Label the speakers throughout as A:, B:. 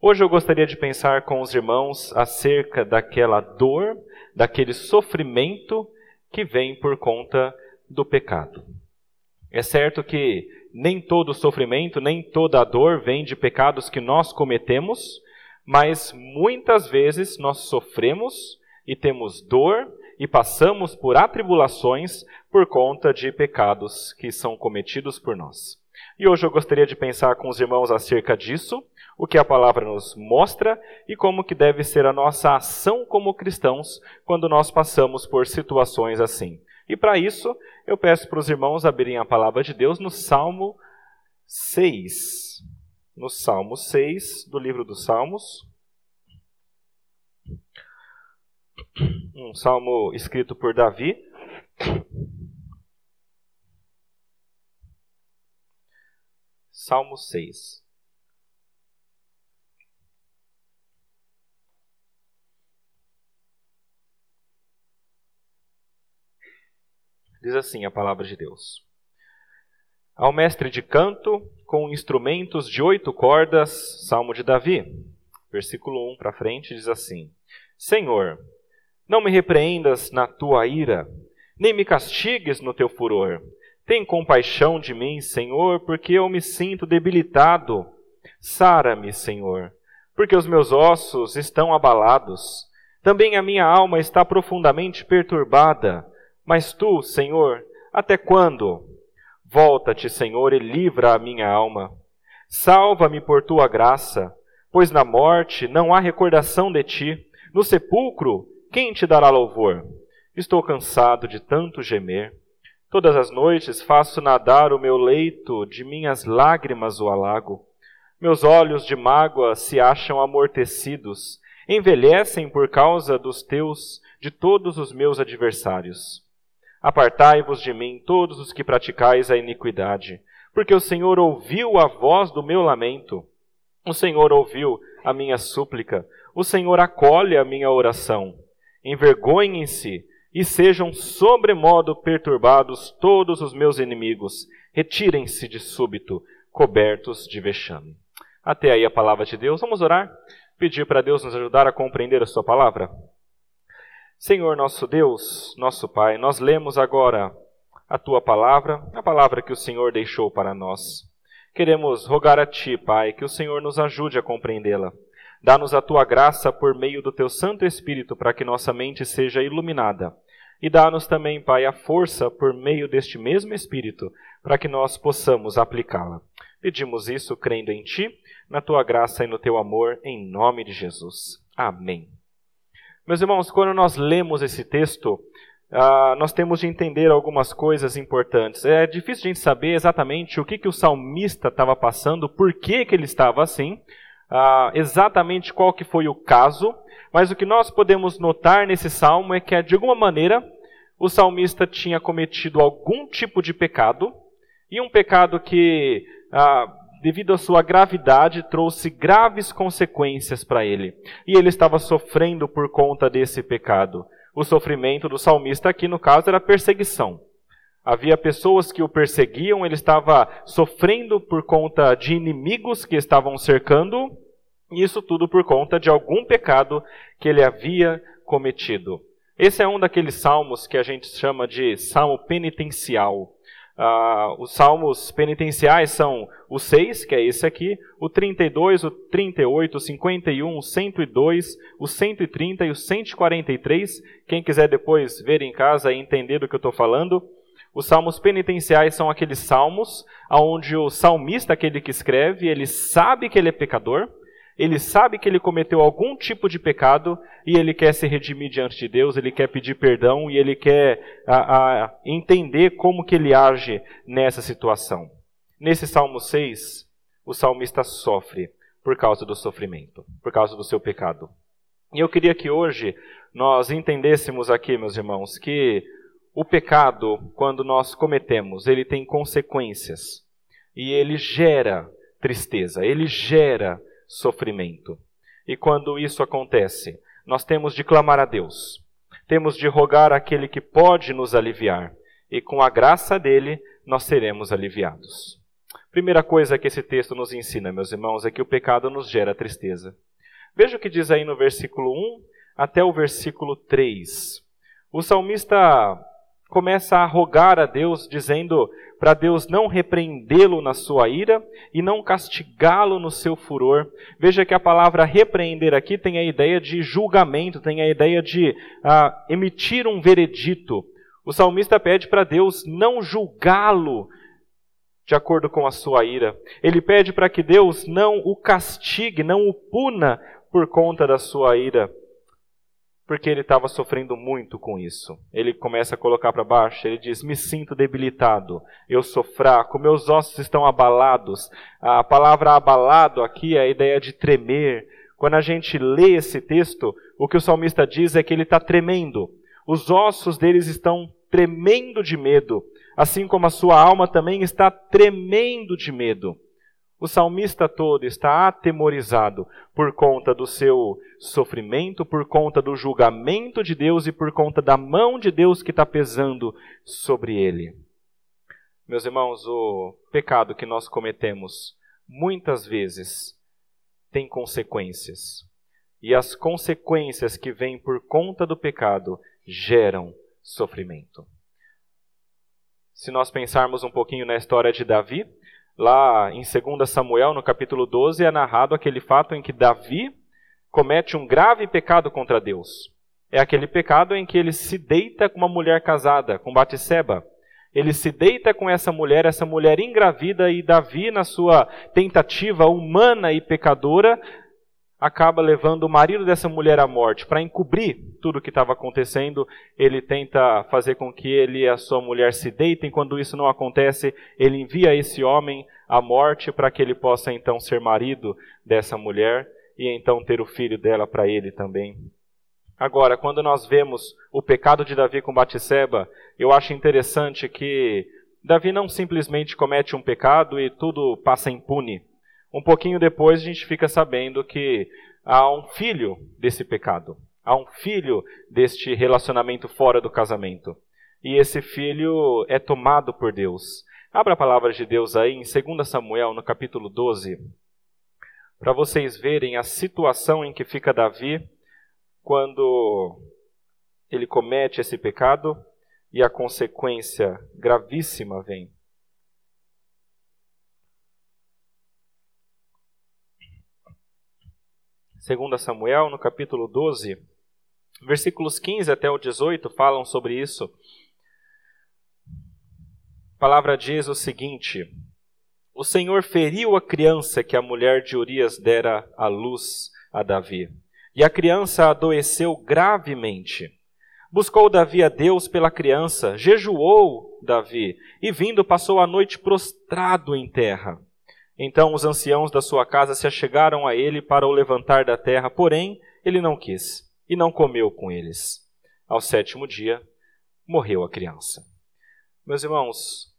A: Hoje eu gostaria de pensar com os irmãos acerca daquela dor, daquele sofrimento que vem por conta do pecado. É certo que nem todo sofrimento, nem toda dor vem de pecados que nós cometemos, mas muitas vezes nós sofremos e temos dor e passamos por atribulações por conta de pecados que são cometidos por nós. E hoje eu gostaria de pensar com os irmãos acerca disso, o que a palavra nos mostra e como que deve ser a nossa ação como cristãos quando nós passamos por situações assim. E para isso, eu peço para os irmãos abrirem a palavra de Deus no Salmo 6. No Salmo 6 do livro dos Salmos. Um salmo escrito por Davi. Salmo 6. Diz assim a palavra de Deus: Ao mestre de canto, com instrumentos de oito cordas, Salmo de Davi. Versículo 1 para frente diz assim: Senhor, não me repreendas na tua ira, nem me castigues no teu furor. Tem compaixão de mim, Senhor, porque eu me sinto debilitado. Sara-me, Senhor, porque os meus ossos estão abalados. Também a minha alma está profundamente perturbada. Mas tu, Senhor, até quando? Volta-te, Senhor, e livra a minha alma. Salva-me por tua graça, pois na morte não há recordação de ti. No sepulcro, quem te dará louvor? Estou cansado de tanto gemer. Todas as noites faço nadar o meu leito, de minhas lágrimas o alago. Meus olhos de mágoa se acham amortecidos, envelhecem por causa dos teus, de todos os meus adversários. Apartai-vos de mim, todos os que praticais a iniquidade, porque o Senhor ouviu a voz do meu lamento. O Senhor ouviu a minha súplica. O Senhor acolhe a minha oração. Envergonhem-se e sejam sobremodo perturbados todos os meus inimigos. Retirem-se de súbito, cobertos de vexame. Até aí a palavra de Deus. Vamos orar? Pedir para Deus nos ajudar a compreender a Sua palavra? Senhor nosso Deus, nosso Pai, nós lemos agora a tua palavra, a palavra que o Senhor deixou para nós. Queremos rogar a ti, Pai, que o Senhor nos ajude a compreendê-la. Dá-nos a tua graça por meio do teu Santo Espírito para que nossa mente seja iluminada. E dá-nos também, Pai, a força por meio deste mesmo Espírito para que nós possamos aplicá-la. Pedimos isso crendo em ti, na tua graça e no teu amor, em nome de Jesus. Amém. Meus irmãos, quando nós lemos esse texto, uh, nós temos de entender algumas coisas importantes. É difícil a gente saber exatamente o que, que o salmista estava passando, por que, que ele estava assim, uh, exatamente qual que foi o caso, mas o que nós podemos notar nesse salmo é que, de alguma maneira, o salmista tinha cometido algum tipo de pecado, e um pecado que uh, devido à sua gravidade, trouxe graves consequências para ele. E ele estava sofrendo por conta desse pecado. O sofrimento do salmista aqui, no caso, era perseguição. Havia pessoas que o perseguiam, ele estava sofrendo por conta de inimigos que estavam cercando, e isso tudo por conta de algum pecado que ele havia cometido. Esse é um daqueles salmos que a gente chama de salmo penitencial. Uh, os salmos penitenciais são o 6, que é esse aqui, o 32, o 38, o 51, o 102, o 130 e o 143. Quem quiser depois ver em casa e entender do que eu estou falando. Os salmos penitenciais são aqueles salmos onde o salmista, aquele que escreve, ele sabe que ele é pecador, ele sabe que ele cometeu algum tipo de pecado e ele quer se redimir diante de Deus, ele quer pedir perdão e ele quer a, a, entender como que ele age nessa situação. Nesse Salmo 6, o salmista sofre por causa do sofrimento, por causa do seu pecado. E eu queria que hoje nós entendêssemos aqui, meus irmãos, que o pecado, quando nós cometemos, ele tem consequências e ele gera tristeza, ele gera sofrimento. E quando isso acontece, nós temos de clamar a Deus, temos de rogar aquele que pode nos aliviar, e com a graça dele nós seremos aliviados. Primeira coisa que esse texto nos ensina, meus irmãos, é que o pecado nos gera tristeza. Veja o que diz aí no versículo 1 até o versículo 3. O salmista começa a rogar a Deus, dizendo para Deus não repreendê-lo na sua ira e não castigá-lo no seu furor. Veja que a palavra repreender aqui tem a ideia de julgamento, tem a ideia de ah, emitir um veredito. O salmista pede para Deus não julgá-lo de acordo com a sua ira. Ele pede para que Deus não o castigue, não o puna por conta da sua ira porque ele estava sofrendo muito com isso. Ele começa a colocar para baixo, ele diz: Me sinto debilitado, eu sou fraco, meus ossos estão abalados. A palavra abalado aqui é a ideia de tremer. Quando a gente lê esse texto, o que o salmista diz é que ele está tremendo. Os ossos deles estão tremendo de medo, assim como a sua alma também está tremendo de medo. O salmista todo está atemorizado por conta do seu sofrimento, por conta do julgamento de Deus e por conta da mão de Deus que está pesando sobre ele. Meus irmãos, o pecado que nós cometemos muitas vezes tem consequências. E as consequências que vêm por conta do pecado geram sofrimento. Se nós pensarmos um pouquinho na história de Davi, Lá em 2 Samuel, no capítulo 12, é narrado aquele fato em que Davi comete um grave pecado contra Deus. É aquele pecado em que ele se deita com uma mulher casada, com Batseba. Ele se deita com essa mulher, essa mulher engravida, e Davi, na sua tentativa humana e pecadora, acaba levando o marido dessa mulher à morte. Para encobrir tudo o que estava acontecendo, ele tenta fazer com que ele e a sua mulher se deitem. Quando isso não acontece, ele envia esse homem à morte para que ele possa então ser marido dessa mulher e então ter o filho dela para ele também. Agora, quando nós vemos o pecado de Davi com Batseba, eu acho interessante que Davi não simplesmente comete um pecado e tudo passa impune. Um pouquinho depois a gente fica sabendo que há um filho desse pecado. Há um filho deste relacionamento fora do casamento. E esse filho é tomado por Deus. Abra a palavra de Deus aí em 2 Samuel, no capítulo 12, para vocês verem a situação em que fica Davi quando ele comete esse pecado e a consequência gravíssima vem. 2 Samuel, no capítulo 12, versículos 15 até o 18 falam sobre isso. A palavra diz o seguinte: O Senhor feriu a criança que a mulher de Urias dera à luz a Davi, e a criança adoeceu gravemente. Buscou Davi a Deus pela criança, jejuou Davi, e vindo passou a noite prostrado em terra. Então os anciãos da sua casa se achegaram a ele para o levantar da terra, porém ele não quis e não comeu com eles. Ao sétimo dia, morreu a criança. Meus irmãos,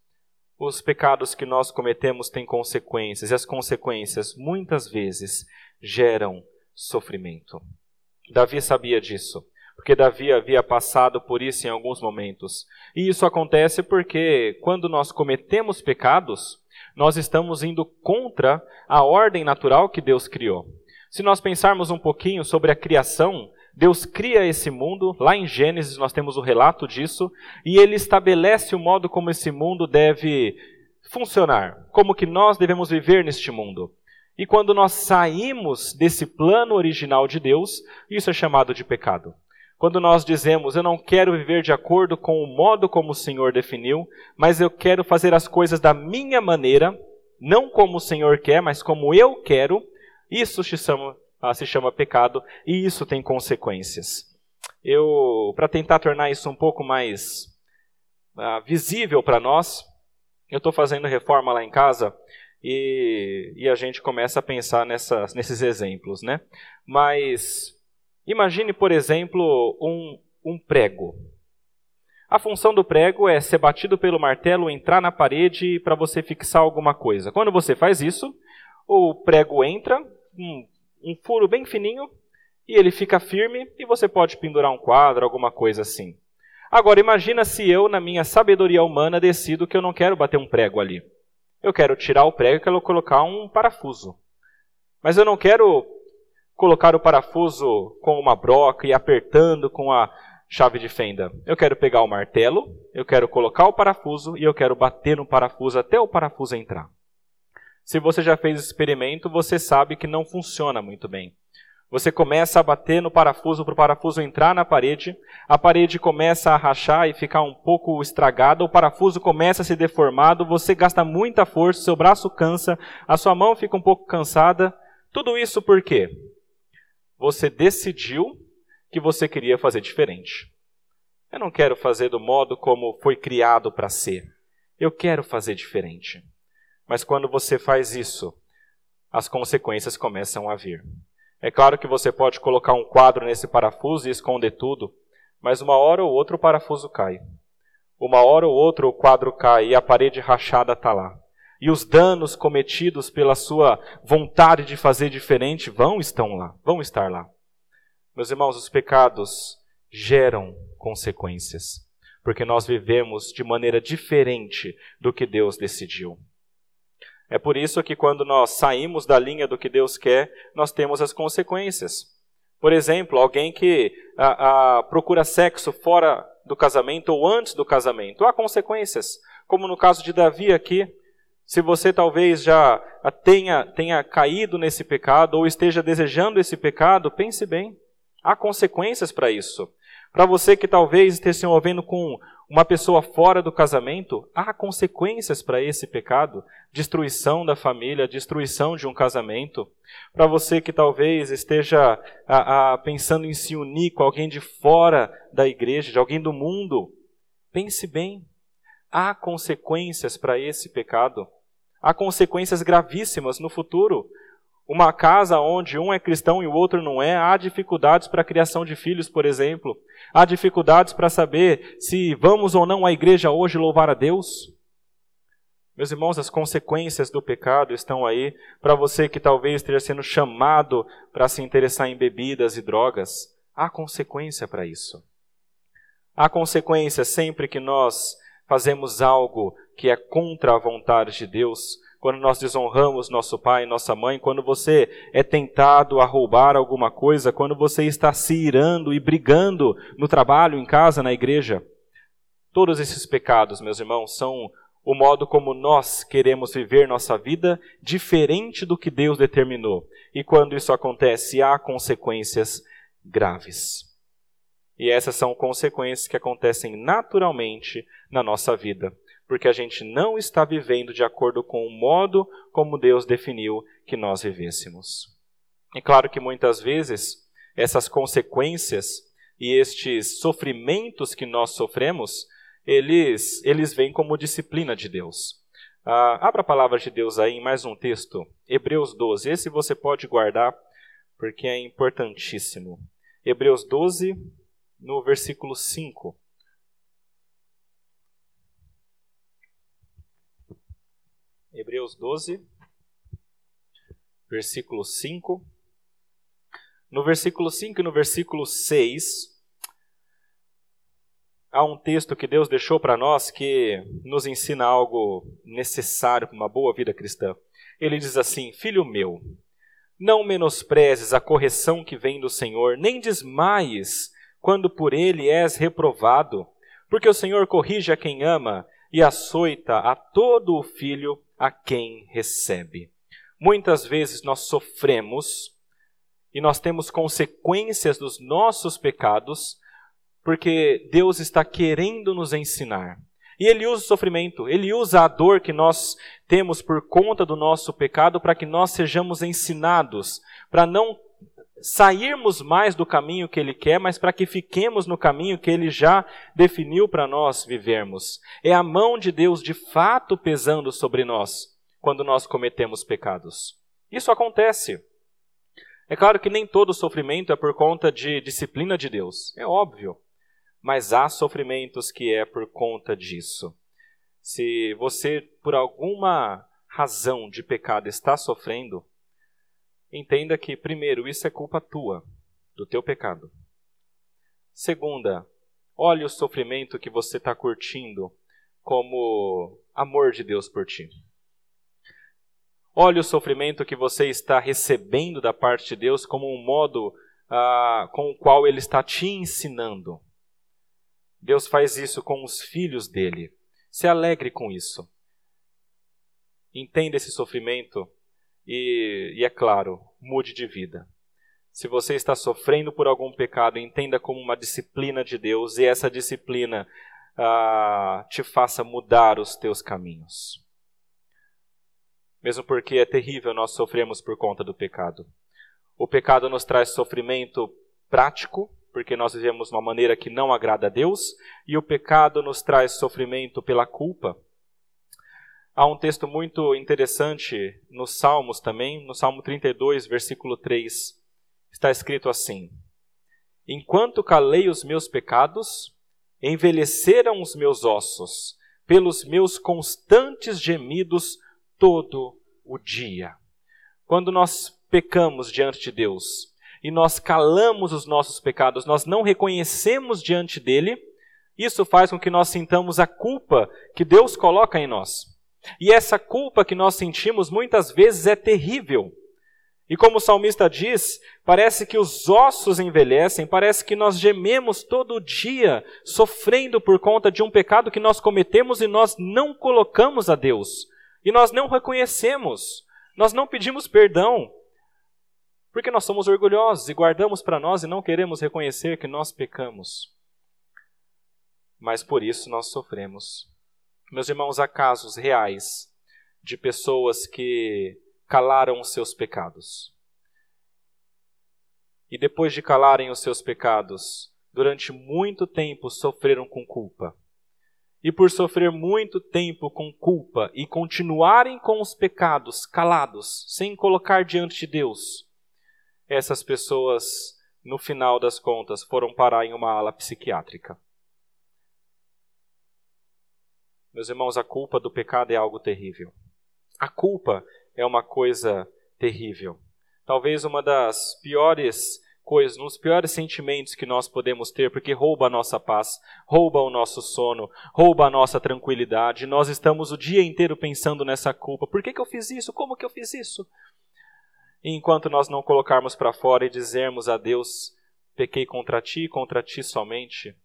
A: os pecados que nós cometemos têm consequências, e as consequências muitas vezes geram sofrimento. Davi sabia disso, porque Davi havia passado por isso em alguns momentos. E isso acontece porque quando nós cometemos pecados, nós estamos indo contra a ordem natural que Deus criou. Se nós pensarmos um pouquinho sobre a criação, Deus cria esse mundo, lá em Gênesis nós temos o relato disso, e ele estabelece o modo como esse mundo deve funcionar, como que nós devemos viver neste mundo. E quando nós saímos desse plano original de Deus, isso é chamado de pecado. Quando nós dizemos, eu não quero viver de acordo com o modo como o Senhor definiu, mas eu quero fazer as coisas da minha maneira, não como o Senhor quer, mas como eu quero, isso se chama, ah, se chama pecado e isso tem consequências. Eu, para tentar tornar isso um pouco mais uh, visível para nós, eu estou fazendo reforma lá em casa e, e, a gente começa a pensar nessas, nesses exemplos, né? Mas Imagine, por exemplo, um, um prego. A função do prego é ser batido pelo martelo, entrar na parede para você fixar alguma coisa. Quando você faz isso, o prego entra, um, um furo bem fininho, e ele fica firme e você pode pendurar um quadro, alguma coisa assim. Agora imagina se eu, na minha sabedoria humana, decido que eu não quero bater um prego ali. Eu quero tirar o prego e quero colocar um parafuso. Mas eu não quero colocar o parafuso com uma broca e apertando com a chave de fenda. Eu quero pegar o martelo, eu quero colocar o parafuso e eu quero bater no parafuso até o parafuso entrar. Se você já fez esse experimento, você sabe que não funciona muito bem. Você começa a bater no parafuso para o parafuso entrar na parede, a parede começa a rachar e ficar um pouco estragada, o parafuso começa a se deformado, você gasta muita força, seu braço cansa, a sua mão fica um pouco cansada. Tudo isso por quê? Você decidiu que você queria fazer diferente. Eu não quero fazer do modo como foi criado para ser. Eu quero fazer diferente. Mas quando você faz isso, as consequências começam a vir. É claro que você pode colocar um quadro nesse parafuso e esconder tudo, mas uma hora ou outra o parafuso cai. Uma hora ou outra o quadro cai e a parede rachada está lá. E os danos cometidos pela sua vontade de fazer diferente vão estão lá, vão estar lá. Meus irmãos, os pecados geram consequências, porque nós vivemos de maneira diferente do que Deus decidiu. É por isso que quando nós saímos da linha do que Deus quer, nós temos as consequências. Por exemplo, alguém que a, a, procura sexo fora do casamento ou antes do casamento, há consequências. Como no caso de Davi aqui, se você talvez já tenha, tenha caído nesse pecado ou esteja desejando esse pecado, pense bem. Há consequências para isso. Para você que talvez esteja se envolvendo com uma pessoa fora do casamento, há consequências para esse pecado, destruição da família, destruição de um casamento. Para você que talvez esteja a, a, pensando em se unir com alguém de fora da igreja, de alguém do mundo, pense bem. Há consequências para esse pecado. Há consequências gravíssimas no futuro. Uma casa onde um é cristão e o outro não é, há dificuldades para a criação de filhos, por exemplo. Há dificuldades para saber se vamos ou não à igreja hoje louvar a Deus. Meus irmãos, as consequências do pecado estão aí para você que talvez esteja sendo chamado para se interessar em bebidas e drogas. Há consequência para isso. Há consequência sempre que nós fazemos algo que é contra a vontade de Deus, quando nós desonramos nosso pai e nossa mãe, quando você é tentado a roubar alguma coisa, quando você está se irando e brigando no trabalho, em casa, na igreja. Todos esses pecados, meus irmãos, são o modo como nós queremos viver nossa vida diferente do que Deus determinou. E quando isso acontece, há consequências graves. E essas são consequências que acontecem naturalmente na nossa vida porque a gente não está vivendo de acordo com o modo como Deus definiu que nós vivêssemos. É claro que muitas vezes essas consequências e estes sofrimentos que nós sofremos, eles, eles vêm como disciplina de Deus. Ah, abra a palavra de Deus aí em mais um texto, Hebreus 12. Esse você pode guardar porque é importantíssimo. Hebreus 12, no versículo 5. Hebreus 12, versículo 5. No versículo 5 e no versículo 6, há um texto que Deus deixou para nós que nos ensina algo necessário para uma boa vida cristã. Ele diz assim: Filho meu, não menosprezes a correção que vem do Senhor, nem desmaies quando por ele és reprovado, porque o Senhor corrige a quem ama e açoita a todo o filho a quem recebe. Muitas vezes nós sofremos e nós temos consequências dos nossos pecados, porque Deus está querendo nos ensinar. E Ele usa o sofrimento, Ele usa a dor que nós temos por conta do nosso pecado para que nós sejamos ensinados, para não sairmos mais do caminho que Ele quer, mas para que fiquemos no caminho que Ele já definiu para nós vivermos. É a mão de Deus de fato pesando sobre nós quando nós cometemos pecados. Isso acontece. É claro que nem todo sofrimento é por conta de disciplina de Deus, é óbvio. Mas há sofrimentos que é por conta disso. Se você, por alguma razão de pecado, está sofrendo, entenda que, primeiro, isso é culpa tua, do teu pecado. Segunda, olhe o sofrimento que você está curtindo como amor de Deus por ti. Olhe o sofrimento que você está recebendo da parte de Deus como um modo ah, com o qual Ele está te ensinando. Deus faz isso com os filhos dele. Se alegre com isso. Entenda esse sofrimento e, e, é claro, mude de vida. Se você está sofrendo por algum pecado, entenda como uma disciplina de Deus e essa disciplina ah, te faça mudar os teus caminhos. Mesmo porque é terrível nós sofremos por conta do pecado. O pecado nos traz sofrimento prático, porque nós vivemos de uma maneira que não agrada a Deus, e o pecado nos traz sofrimento pela culpa. Há um texto muito interessante nos Salmos também, no Salmo 32, versículo 3. Está escrito assim: Enquanto calei os meus pecados, envelheceram os meus ossos, pelos meus constantes gemidos todo o dia. Quando nós pecamos diante de Deus, e nós calamos os nossos pecados, nós não reconhecemos diante dele, isso faz com que nós sintamos a culpa que Deus coloca em nós. E essa culpa que nós sentimos muitas vezes é terrível. E como o salmista diz, parece que os ossos envelhecem, parece que nós gememos todo dia, sofrendo por conta de um pecado que nós cometemos e nós não colocamos a Deus. E nós não reconhecemos, nós não pedimos perdão, porque nós somos orgulhosos e guardamos para nós e não queremos reconhecer que nós pecamos. Mas por isso nós sofremos. Meus irmãos, há casos reais de pessoas que calaram os seus pecados. E depois de calarem os seus pecados, durante muito tempo sofreram com culpa. E por sofrer muito tempo com culpa e continuarem com os pecados calados, sem colocar diante de Deus, essas pessoas, no final das contas, foram parar em uma ala psiquiátrica. Meus irmãos, a culpa do pecado é algo terrível. A culpa é uma coisa terrível. Talvez uma das piores coisas, um dos piores sentimentos que nós podemos ter, porque rouba a nossa paz, rouba o nosso sono, rouba a nossa tranquilidade. Nós estamos o dia inteiro pensando nessa culpa. Por que, que eu fiz isso? Como que eu fiz isso? E enquanto nós não colocarmos para fora e dizermos a Deus: pequei contra ti e contra ti somente,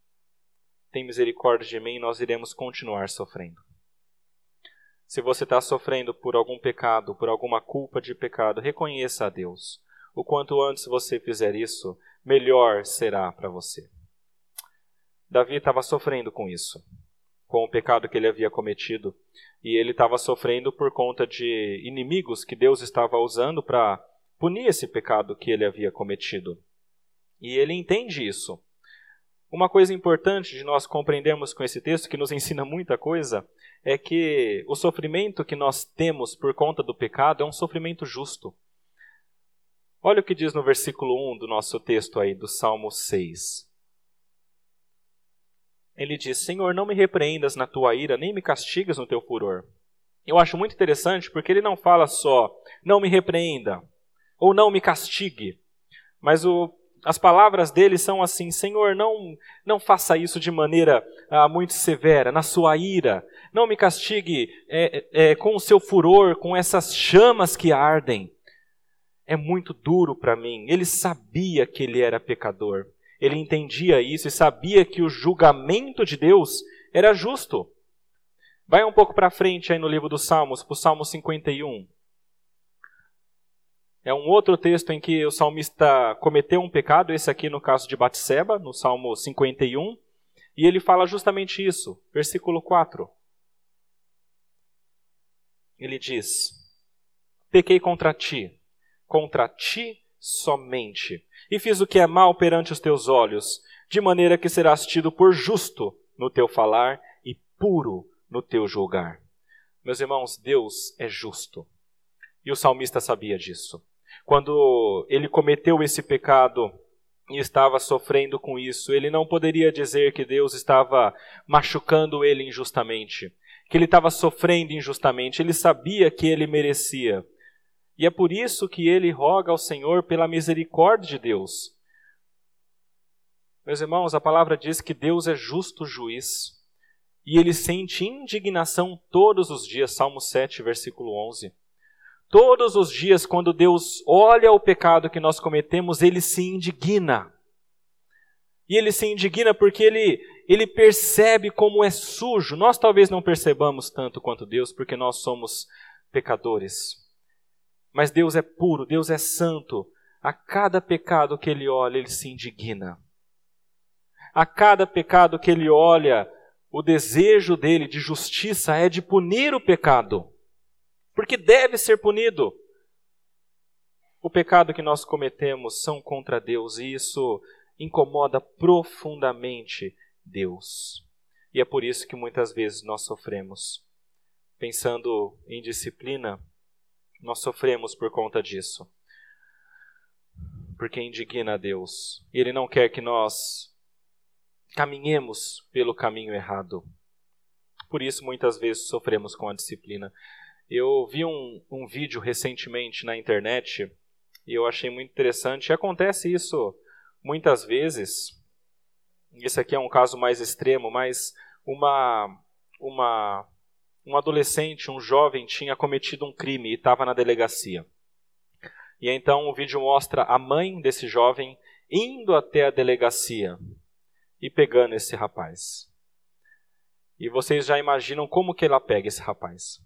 A: tem misericórdia de mim, nós iremos continuar sofrendo. Se você está sofrendo por algum pecado, por alguma culpa de pecado, reconheça a Deus. O quanto antes você fizer isso, melhor será para você. Davi estava sofrendo com isso, com o pecado que ele havia cometido, e ele estava sofrendo por conta de inimigos que Deus estava usando para punir esse pecado que ele havia cometido. E ele entende isso. Uma coisa importante de nós compreendermos com esse texto, que nos ensina muita coisa, é que o sofrimento que nós temos por conta do pecado é um sofrimento justo. Olha o que diz no versículo 1 do nosso texto aí, do Salmo 6. Ele diz: Senhor, não me repreendas na tua ira, nem me castigues no teu furor. Eu acho muito interessante porque ele não fala só, não me repreenda, ou não me castigue. Mas o, as palavras dele são assim: Senhor, não, não faça isso de maneira ah, muito severa, na sua ira. Não me castigue é, é, com o seu furor, com essas chamas que ardem. É muito duro para mim. Ele sabia que ele era pecador. Ele entendia isso e sabia que o julgamento de Deus era justo. Vai um pouco para frente aí no livro dos Salmos, para o Salmo 51. É um outro texto em que o salmista cometeu um pecado, esse aqui no caso de Batseba, no Salmo 51, e ele fala justamente isso, versículo 4. Ele diz: Pequei contra ti, contra ti somente, e fiz o que é mal perante os teus olhos, de maneira que serás tido por justo no teu falar e puro no teu julgar. Meus irmãos, Deus é justo. E o salmista sabia disso quando ele cometeu esse pecado e estava sofrendo com isso, ele não poderia dizer que Deus estava machucando ele injustamente, que ele estava sofrendo injustamente, ele sabia que ele merecia. E é por isso que ele roga ao Senhor pela misericórdia de Deus. Meus irmãos, a palavra diz que Deus é justo juiz. E ele sente indignação todos os dias, Salmo 7, versículo 11. Todos os dias, quando Deus olha o pecado que nós cometemos, ele se indigna. E ele se indigna porque ele, ele percebe como é sujo. Nós talvez não percebamos tanto quanto Deus, porque nós somos pecadores. Mas Deus é puro, Deus é santo. A cada pecado que ele olha, ele se indigna. A cada pecado que ele olha, o desejo dele de justiça é de punir o pecado porque deve ser punido. O pecado que nós cometemos são contra Deus e isso incomoda profundamente Deus. E é por isso que muitas vezes nós sofremos. Pensando em disciplina, nós sofremos por conta disso. Porque indigna a Deus. E Ele não quer que nós caminhemos pelo caminho errado. Por isso, muitas vezes sofremos com a disciplina. Eu vi um, um vídeo recentemente na internet e eu achei muito interessante. E acontece isso muitas vezes. Esse aqui é um caso mais extremo, mas uma, uma, um adolescente, um jovem, tinha cometido um crime e estava na delegacia. E então o vídeo mostra a mãe desse jovem indo até a delegacia e pegando esse rapaz. E vocês já imaginam como que ela pega esse rapaz.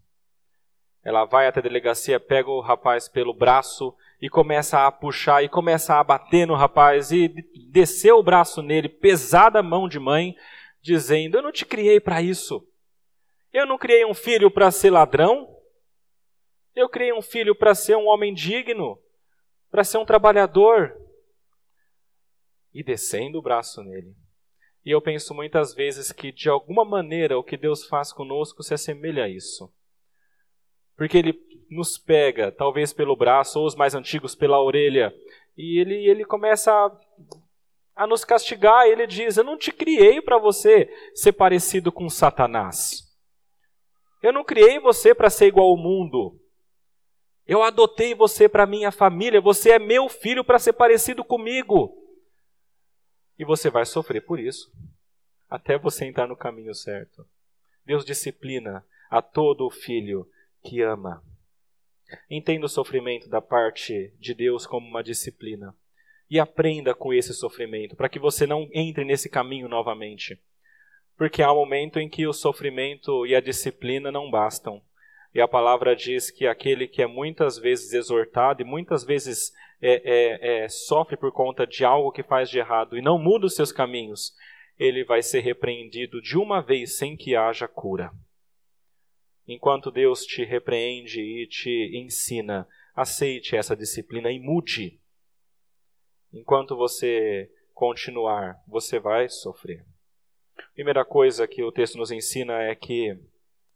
A: Ela vai até a delegacia, pega o rapaz pelo braço e começa a puxar e começa a bater no rapaz e desceu o braço nele, pesada mão de mãe, dizendo: Eu não te criei para isso. Eu não criei um filho para ser ladrão. Eu criei um filho para ser um homem digno, para ser um trabalhador. E descendo o braço nele. E eu penso muitas vezes que, de alguma maneira, o que Deus faz conosco se assemelha a isso. Porque ele nos pega, talvez pelo braço, ou os mais antigos pela orelha, e ele, ele começa a, a nos castigar. Ele diz: Eu não te criei para você ser parecido com Satanás. Eu não criei você para ser igual ao mundo. Eu adotei você para minha família. Você é meu filho para ser parecido comigo. E você vai sofrer por isso, até você entrar no caminho certo. Deus disciplina a todo filho que ama. Entenda o sofrimento da parte de Deus como uma disciplina e aprenda com esse sofrimento para que você não entre nesse caminho novamente. Porque há um momento em que o sofrimento e a disciplina não bastam. E a palavra diz que aquele que é muitas vezes exortado e muitas vezes é, é, é, sofre por conta de algo que faz de errado e não muda os seus caminhos, ele vai ser repreendido de uma vez sem que haja cura. Enquanto Deus te repreende e te ensina, aceite essa disciplina e mude. Enquanto você continuar, você vai sofrer. Primeira coisa que o texto nos ensina é que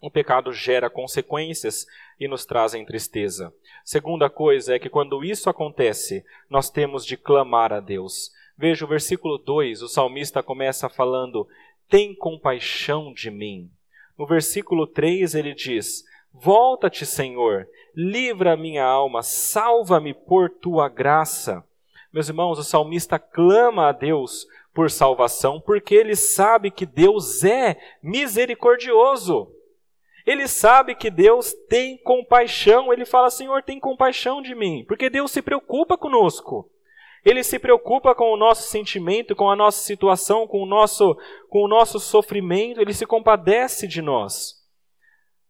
A: o pecado gera consequências e nos trazem tristeza. Segunda coisa é que quando isso acontece, nós temos de clamar a Deus. Veja o versículo 2, o salmista começa falando: Tem compaixão de mim. No versículo 3 ele diz: Volta-te, Senhor, livra a minha alma, salva-me por tua graça. Meus irmãos, o salmista clama a Deus por salvação porque ele sabe que Deus é misericordioso. Ele sabe que Deus tem compaixão. Ele fala: Senhor, tem compaixão de mim, porque Deus se preocupa conosco. Ele se preocupa com o nosso sentimento, com a nossa situação, com o nosso, com o nosso sofrimento, ele se compadece de nós.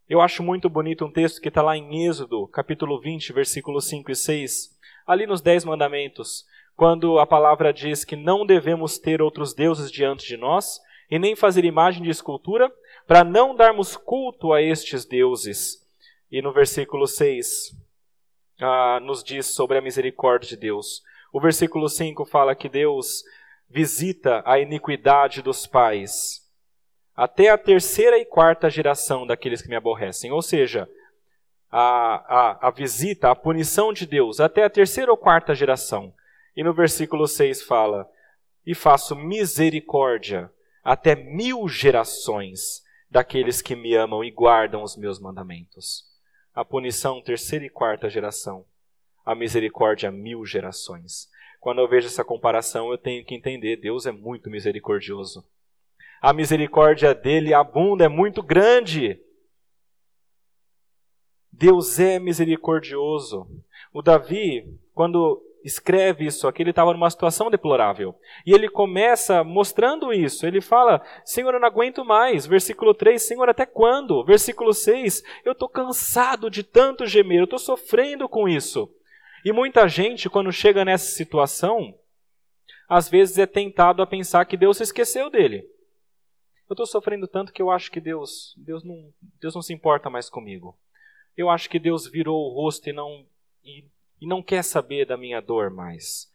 A: Eu acho muito bonito um texto que está lá em Êxodo, capítulo 20, versículos 5 e 6, ali nos Dez Mandamentos, quando a palavra diz que não devemos ter outros deuses diante de nós, e nem fazer imagem de escultura, para não darmos culto a estes deuses. E no versículo 6, ah, nos diz sobre a misericórdia de Deus. O versículo 5 fala que Deus visita a iniquidade dos pais até a terceira e quarta geração daqueles que me aborrecem. Ou seja, a, a, a visita, a punição de Deus até a terceira ou quarta geração. E no versículo 6 fala: E faço misericórdia até mil gerações daqueles que me amam e guardam os meus mandamentos. A punição, terceira e quarta geração a misericórdia a mil gerações. Quando eu vejo essa comparação, eu tenho que entender: Deus é muito misericordioso. A misericórdia dele abunda, é muito grande. Deus é misericordioso. O Davi, quando escreve isso aqui, ele estava numa situação deplorável. E ele começa mostrando isso. Ele fala: Senhor, eu não aguento mais. Versículo 3: Senhor, até quando? Versículo 6: Eu estou cansado de tanto gemer, eu estou sofrendo com isso. E muita gente, quando chega nessa situação, às vezes é tentado a pensar que Deus se esqueceu dele. Eu estou sofrendo tanto que eu acho que Deus, Deus não, Deus não se importa mais comigo. Eu acho que Deus virou o rosto e não e e não quer saber da minha dor mais.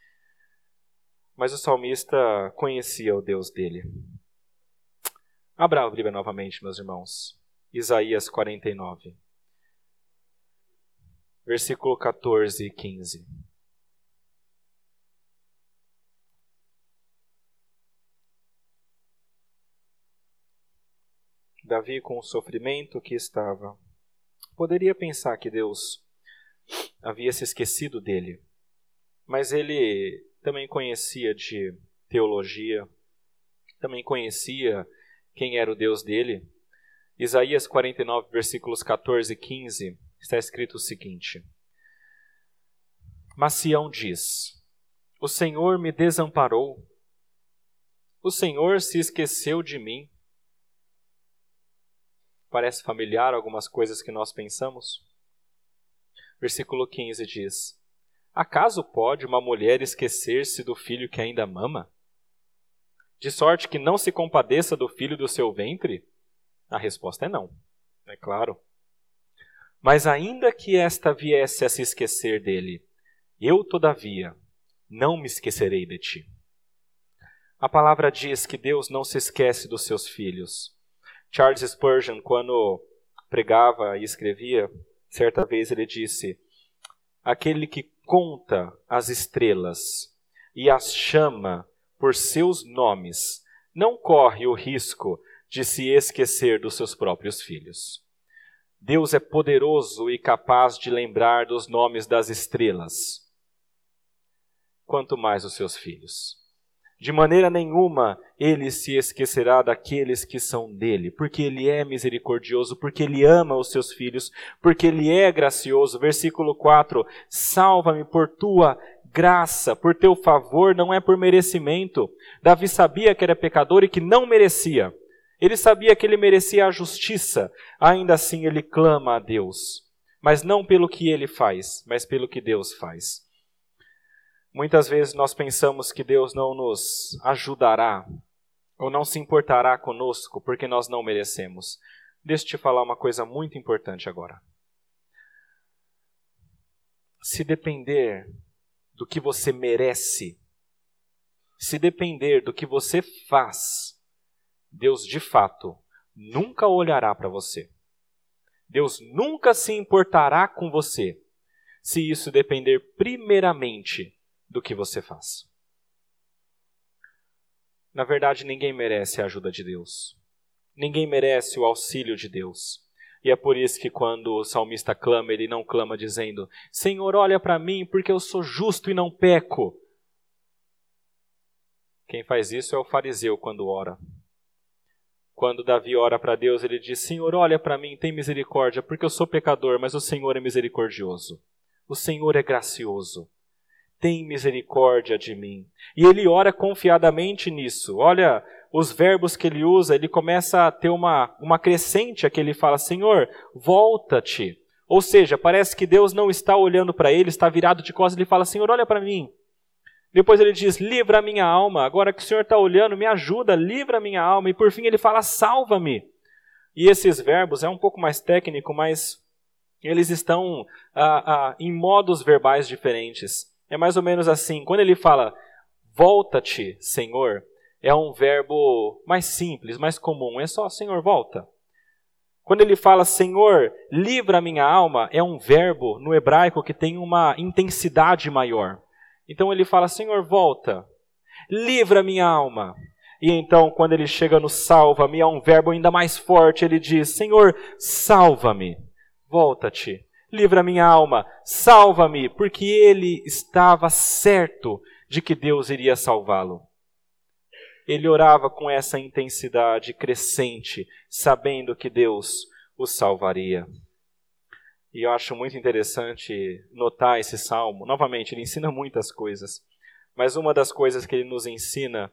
A: Mas o salmista conhecia o Deus dele. Abra a Bíblia novamente, meus irmãos. Isaías 49, versículo 14 e 15. Davi, com o sofrimento que estava, poderia pensar que Deus havia se esquecido dele. Mas ele também conhecia de teologia, também conhecia quem era o Deus dele. Isaías 49, versículos 14 e 15, está escrito o seguinte: Mas Sião diz: O Senhor me desamparou, o Senhor se esqueceu de mim. Parece familiar algumas coisas que nós pensamos? Versículo 15 diz: Acaso pode uma mulher esquecer-se do filho que ainda mama? De sorte que não se compadeça do filho do seu ventre? A resposta é não, é claro. Mas ainda que esta viesse a se esquecer dele, eu, todavia, não me esquecerei de ti. A palavra diz que Deus não se esquece dos seus filhos. Charles Spurgeon, quando pregava e escrevia, Certa vez ele disse: Aquele que conta as estrelas e as chama por seus nomes não corre o risco de se esquecer dos seus próprios filhos. Deus é poderoso e capaz de lembrar dos nomes das estrelas, quanto mais os seus filhos. De maneira nenhuma ele se esquecerá daqueles que são dele, porque ele é misericordioso, porque ele ama os seus filhos, porque ele é gracioso. Versículo 4: Salva-me por tua graça, por teu favor, não é por merecimento. Davi sabia que era pecador e que não merecia. Ele sabia que ele merecia a justiça, ainda assim ele clama a Deus, mas não pelo que ele faz, mas pelo que Deus faz. Muitas vezes nós pensamos que Deus não nos ajudará ou não se importará conosco porque nós não merecemos. Deixa eu te falar uma coisa muito importante agora. Se depender do que você merece, se depender do que você faz, Deus de fato nunca olhará para você. Deus nunca se importará com você se isso depender primeiramente do que você faz. Na verdade, ninguém merece a ajuda de Deus. Ninguém merece o auxílio de Deus. E é por isso que quando o salmista clama, ele não clama dizendo: Senhor, olha para mim, porque eu sou justo e não peco. Quem faz isso é o fariseu quando ora. Quando Davi ora para Deus, ele diz: Senhor, olha para mim, tem misericórdia, porque eu sou pecador, mas o Senhor é misericordioso. O Senhor é gracioso tem misericórdia de mim. E ele ora confiadamente nisso. Olha os verbos que ele usa, ele começa a ter uma, uma crescente aqui, ele fala, Senhor, volta-te. Ou seja, parece que Deus não está olhando para ele, está virado de costas, ele fala, Senhor, olha para mim. Depois ele diz, livra a minha alma. Agora que o Senhor está olhando, me ajuda, livra a minha alma. E por fim ele fala, salva-me. E esses verbos é um pouco mais técnico, mas eles estão ah, ah, em modos verbais diferentes. É mais ou menos assim. Quando ele fala volta-te, Senhor, é um verbo mais simples, mais comum. É só Senhor, volta. Quando ele fala Senhor, livra a minha alma, é um verbo no hebraico que tem uma intensidade maior. Então ele fala Senhor, volta. Livra minha alma. E então, quando ele chega no salva-me, é um verbo ainda mais forte. Ele diz: Senhor, salva-me. Volta-te livra minha alma, salva-me, porque ele estava certo de que Deus iria salvá-lo. Ele orava com essa intensidade crescente, sabendo que Deus o salvaria. E eu acho muito interessante notar esse salmo. Novamente, ele ensina muitas coisas. Mas uma das coisas que ele nos ensina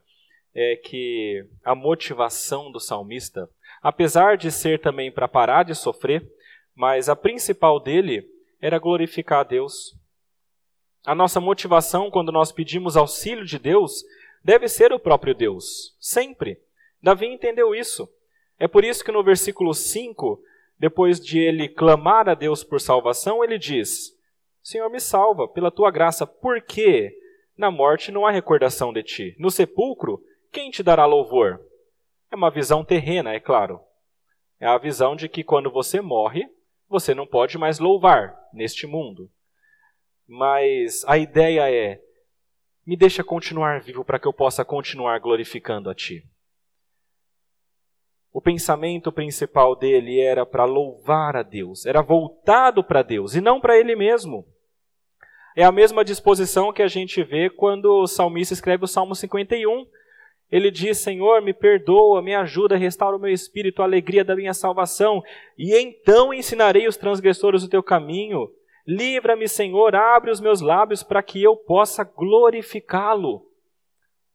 A: é que a motivação do salmista, apesar de ser também para parar de sofrer, mas a principal dele era glorificar a Deus. A nossa motivação quando nós pedimos auxílio de Deus deve ser o próprio Deus, sempre. Davi entendeu isso. É por isso que no versículo 5, depois de ele clamar a Deus por salvação, ele diz: Senhor, me salva pela tua graça, porque na morte não há recordação de ti. No sepulcro, quem te dará louvor? É uma visão terrena, é claro. É a visão de que quando você morre, você não pode mais louvar neste mundo. Mas a ideia é: me deixa continuar vivo para que eu possa continuar glorificando a Ti. O pensamento principal dele era para louvar a Deus, era voltado para Deus e não para ele mesmo. É a mesma disposição que a gente vê quando o salmista escreve o Salmo 51. Ele diz: Senhor, me perdoa, me ajuda, restaura o meu espírito, a alegria da minha salvação, e então ensinarei os transgressores o teu caminho. Livra-me, Senhor, abre os meus lábios para que eu possa glorificá-lo.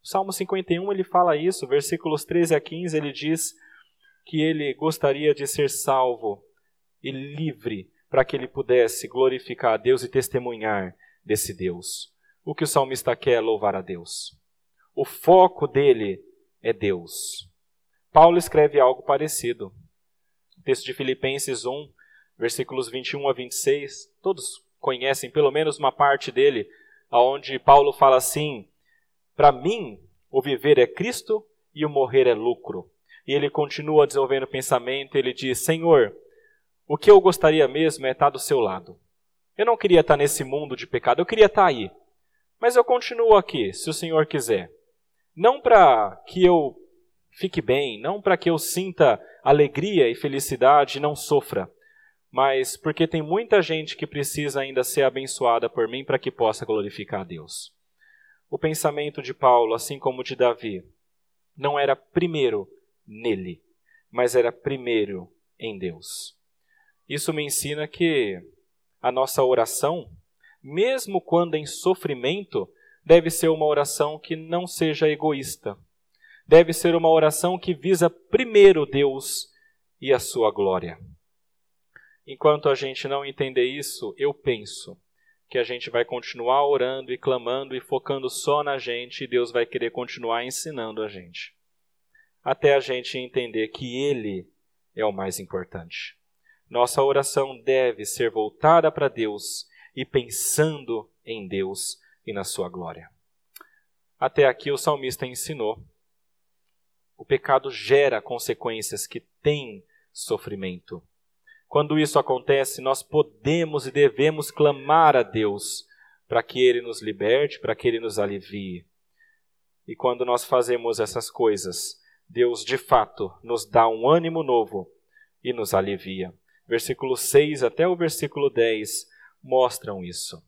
A: O Salmo 51 ele fala isso, versículos 13 a 15, ele diz: que ele gostaria de ser salvo e livre para que ele pudesse glorificar a Deus e testemunhar desse Deus. O que o salmista quer é louvar a Deus. O foco dele é Deus. Paulo escreve algo parecido. O texto de Filipenses 1, versículos 21 a 26, todos conhecem pelo menos uma parte dele, aonde Paulo fala assim: Para mim, o viver é Cristo e o morrer é lucro. E ele continua desenvolvendo o pensamento, ele diz: Senhor, o que eu gostaria mesmo é estar do seu lado. Eu não queria estar nesse mundo de pecado, eu queria estar aí. Mas eu continuo aqui, se o Senhor quiser. Não para que eu fique bem, não para que eu sinta alegria e felicidade e não sofra, mas porque tem muita gente que precisa ainda ser abençoada por mim para que possa glorificar a Deus. O pensamento de Paulo, assim como de Davi, não era primeiro nele, mas era primeiro em Deus. Isso me ensina que a nossa oração, mesmo quando em sofrimento, deve ser uma oração que não seja egoísta. Deve ser uma oração que visa primeiro Deus e a sua glória. Enquanto a gente não entender isso, eu penso que a gente vai continuar orando e clamando e focando só na gente e Deus vai querer continuar ensinando a gente até a gente entender que Ele é o mais importante. Nossa oração deve ser voltada para Deus e pensando em Deus e na Sua glória. Até aqui o salmista ensinou. O pecado gera consequências que têm sofrimento. Quando isso acontece, nós podemos e devemos clamar a Deus para que Ele nos liberte, para que Ele nos alivie. E quando nós fazemos essas coisas, Deus de fato nos dá um ânimo novo e nos alivia. Versículo 6 até o versículo 10 mostram isso.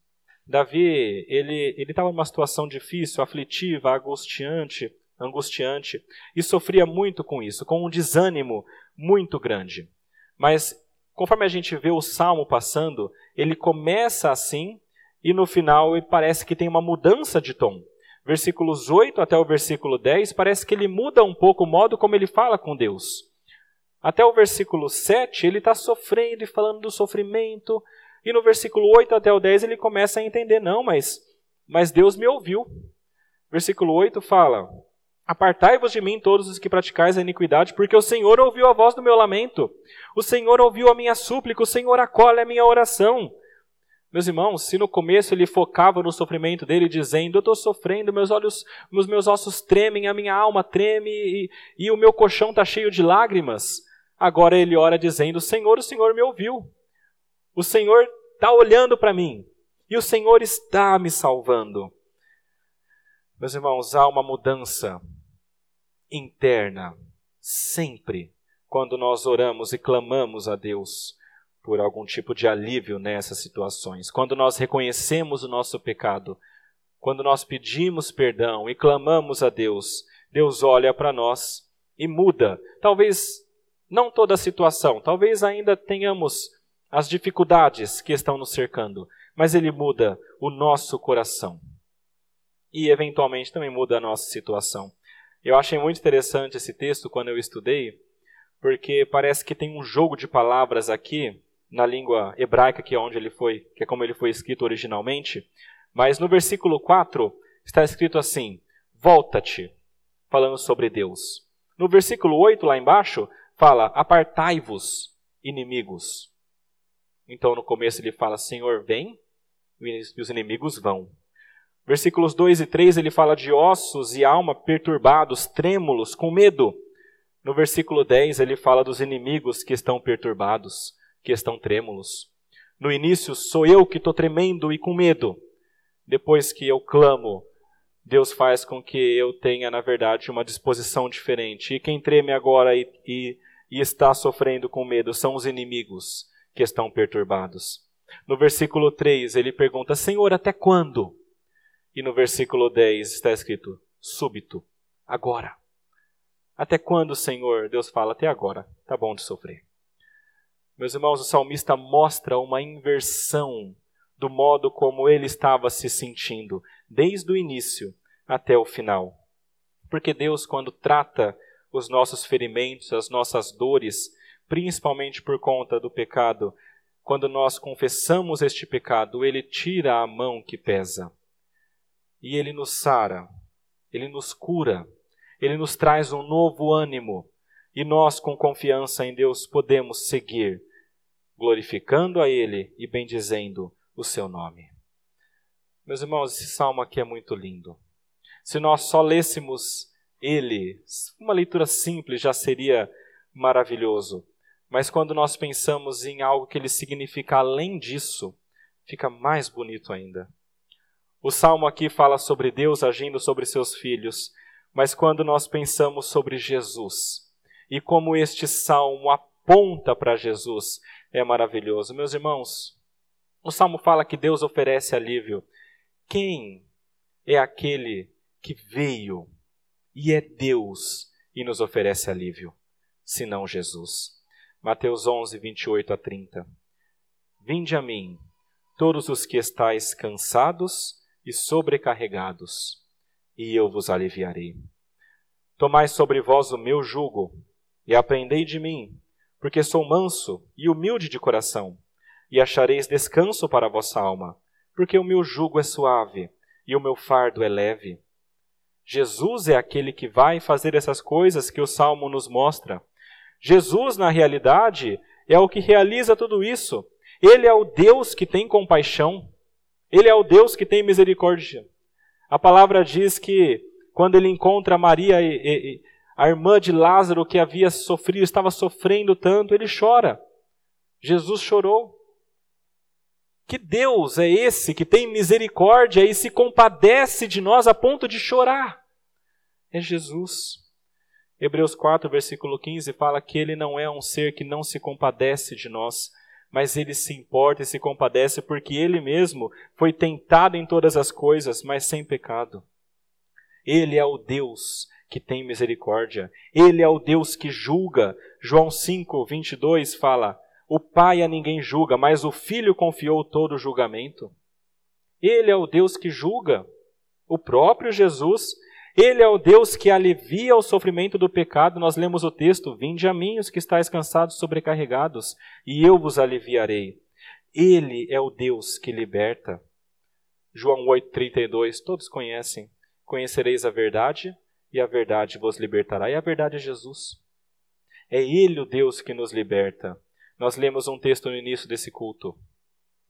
A: Davi, ele estava numa situação difícil, aflitiva, angustiante, angustiante e sofria muito com isso, com um desânimo muito grande. Mas conforme a gente vê o salmo passando, ele começa assim e no final parece que tem uma mudança de tom versículos 8 até o versículo 10, parece que ele muda um pouco o modo como ele fala com Deus. Até o versículo 7, ele está sofrendo e falando do sofrimento. E no versículo 8 até o 10, ele começa a entender: não, mas, mas Deus me ouviu. Versículo 8 fala: Apartai-vos de mim, todos os que praticais a iniquidade, porque o Senhor ouviu a voz do meu lamento. O Senhor ouviu a minha súplica, o Senhor acolhe a minha oração. Meus irmãos, se no começo ele focava no sofrimento dele, dizendo: Eu estou sofrendo, meus olhos, os meus ossos tremem, a minha alma treme e, e o meu colchão está cheio de lágrimas. Agora ele ora dizendo: Senhor, o Senhor me ouviu. O Senhor está olhando para mim e o Senhor está me salvando. Meus irmãos, há uma mudança interna sempre quando nós oramos e clamamos a Deus por algum tipo de alívio nessas situações. Quando nós reconhecemos o nosso pecado, quando nós pedimos perdão e clamamos a Deus, Deus olha para nós e muda. Talvez não toda a situação, talvez ainda tenhamos as dificuldades que estão nos cercando, mas ele muda o nosso coração. E eventualmente também muda a nossa situação. Eu achei muito interessante esse texto quando eu estudei, porque parece que tem um jogo de palavras aqui na língua hebraica, que é onde ele foi, que é como ele foi escrito originalmente, mas no versículo 4 está escrito assim: Volta-te, falando sobre Deus. No versículo 8 lá embaixo fala: Apartai-vos, inimigos. Então no começo ele fala: Senhor, vem, e os inimigos vão. Versículos 2 e 3 ele fala de ossos e alma perturbados, trêmulos, com medo. No versículo 10 ele fala dos inimigos que estão perturbados, que estão trêmulos. No início sou eu que estou tremendo e com medo. Depois que eu clamo, Deus faz com que eu tenha, na verdade, uma disposição diferente. E quem treme agora e, e, e está sofrendo com medo são os inimigos que estão perturbados. No versículo 3, ele pergunta: Senhor, até quando? E no versículo 10 está escrito: súbito, agora. Até quando, Senhor? Deus fala: até agora. Tá bom de sofrer. Meus irmãos, o salmista mostra uma inversão do modo como ele estava se sentindo, desde o início até o final. Porque Deus, quando trata os nossos ferimentos, as nossas dores, principalmente por conta do pecado, quando nós confessamos este pecado, ele tira a mão que pesa e ele nos sara, ele nos cura, ele nos traz um novo ânimo e nós, com confiança em Deus, podemos seguir, glorificando a Ele e bendizendo o seu nome. Meus irmãos, esse salmo aqui é muito lindo. Se nós só lêssemos ele, uma leitura simples já seria maravilhoso. Mas quando nós pensamos em algo que ele significa além disso, fica mais bonito ainda. O salmo aqui fala sobre Deus agindo sobre seus filhos, mas quando nós pensamos sobre Jesus e como este salmo aponta para Jesus, é maravilhoso. Meus irmãos, o salmo fala que Deus oferece alívio. Quem é aquele que veio e é Deus e nos oferece alívio, senão Jesus? Mateus 11, 28 a 30. Vinde a mim, todos os que estáis cansados e sobrecarregados, e eu vos aliviarei. Tomai sobre vós o meu jugo, e aprendei de mim, porque sou manso e humilde de coração, e achareis descanso para a vossa alma, porque o meu jugo é suave e o meu fardo é leve. Jesus é aquele que vai fazer essas coisas que o salmo nos mostra. Jesus, na realidade, é o que realiza tudo isso. Ele é o Deus que tem compaixão. Ele é o Deus que tem misericórdia. A palavra diz que quando ele encontra Maria, e, e, a irmã de Lázaro que havia sofrido, estava sofrendo tanto, ele chora. Jesus chorou. Que Deus é esse que tem misericórdia e se compadece de nós a ponto de chorar? É Jesus. Hebreus 4, versículo 15 fala que ele não é um ser que não se compadece de nós, mas ele se importa e se compadece porque ele mesmo foi tentado em todas as coisas, mas sem pecado. Ele é o Deus que tem misericórdia. Ele é o Deus que julga. João 5, 22 fala: O Pai a ninguém julga, mas o Filho confiou todo o julgamento. Ele é o Deus que julga. O próprio Jesus ele é o Deus que alivia o sofrimento do pecado. Nós lemos o texto: Vinde a mim os que estáis cansados sobrecarregados, e eu vos aliviarei. Ele é o Deus que liberta. João 8,32, todos conhecem. Conhecereis a verdade, e a verdade vos libertará. E a verdade é Jesus. É Ele o Deus que nos liberta. Nós lemos um texto no início desse culto.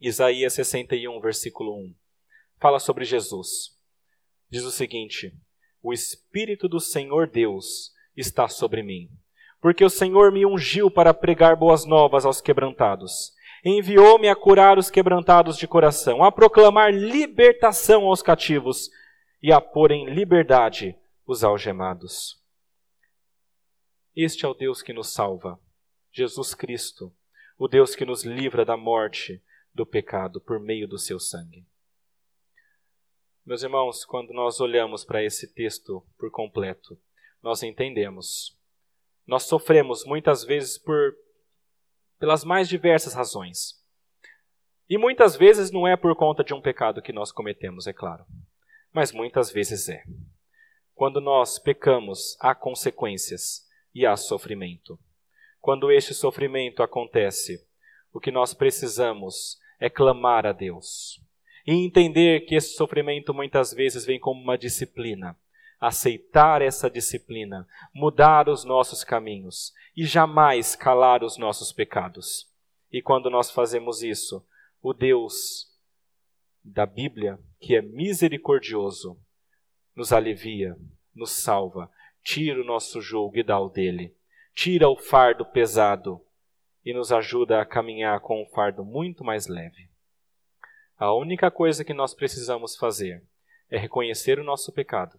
A: Isaías 61, versículo 1. Fala sobre Jesus. Diz o seguinte: o Espírito do Senhor Deus está sobre mim. Porque o Senhor me ungiu para pregar boas novas aos quebrantados. Enviou-me a curar os quebrantados de coração, a proclamar libertação aos cativos e a pôr em liberdade os algemados. Este é o Deus que nos salva, Jesus Cristo, o Deus que nos livra da morte, do pecado, por meio do seu sangue. Meus irmãos, quando nós olhamos para esse texto por completo, nós entendemos. Nós sofremos muitas vezes por pelas mais diversas razões. E muitas vezes não é por conta de um pecado que nós cometemos, é claro. Mas muitas vezes é. Quando nós pecamos, há consequências e há sofrimento. Quando este sofrimento acontece, o que nós precisamos é clamar a Deus e entender que esse sofrimento muitas vezes vem como uma disciplina. Aceitar essa disciplina, mudar os nossos caminhos e jamais calar os nossos pecados. E quando nós fazemos isso, o Deus da Bíblia, que é misericordioso, nos alivia, nos salva, tira o nosso julgo e dá o dele, tira o fardo pesado e nos ajuda a caminhar com um fardo muito mais leve. A única coisa que nós precisamos fazer é reconhecer o nosso pecado,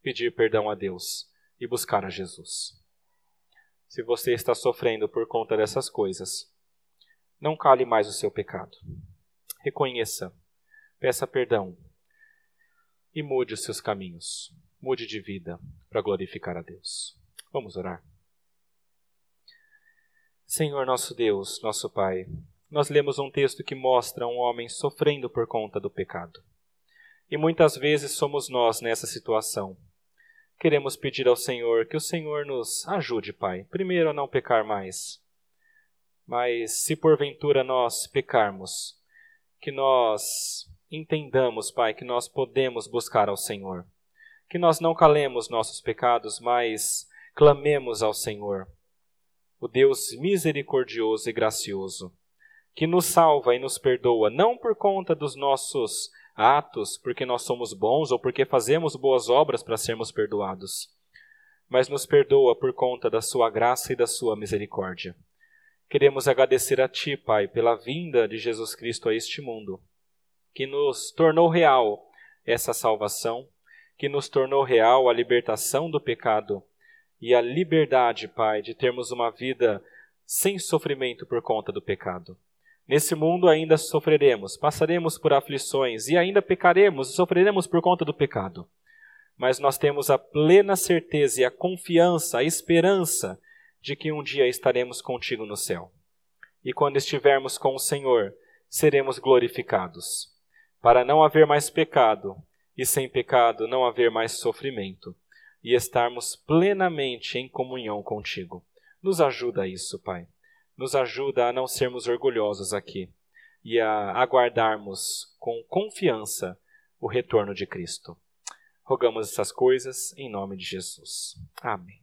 A: pedir perdão a Deus e buscar a Jesus. Se você está sofrendo por conta dessas coisas, não cale mais o seu pecado. Reconheça, peça perdão e mude os seus caminhos. Mude de vida para glorificar a Deus. Vamos orar. Senhor nosso Deus, nosso Pai, nós lemos um texto que mostra um homem sofrendo por conta do pecado. E muitas vezes somos nós nessa situação. Queremos pedir ao Senhor que o Senhor nos ajude, Pai, primeiro a não pecar mais. Mas se porventura nós pecarmos, que nós entendamos, Pai, que nós podemos buscar ao Senhor. Que nós não calemos nossos pecados, mas clamemos ao Senhor o Deus misericordioso e gracioso, que nos salva e nos perdoa, não por conta dos nossos atos, porque nós somos bons ou porque fazemos boas obras para sermos perdoados, mas nos perdoa por conta da Sua graça e da Sua misericórdia. Queremos agradecer a Ti, Pai, pela vinda de Jesus Cristo a este mundo, que nos tornou real essa salvação, que nos tornou real a libertação do pecado e a liberdade, Pai, de termos uma vida sem sofrimento por conta do pecado. Nesse mundo ainda sofreremos, passaremos por aflições e ainda pecaremos e sofreremos por conta do pecado. Mas nós temos a plena certeza e a confiança, a esperança de que um dia estaremos contigo no céu. E quando estivermos com o Senhor, seremos glorificados, para não haver mais pecado e sem pecado não haver mais sofrimento e estarmos plenamente em comunhão contigo. Nos ajuda isso, Pai. Nos ajuda a não sermos orgulhosos aqui e a aguardarmos com confiança o retorno de Cristo. Rogamos essas coisas em nome de Jesus. Amém.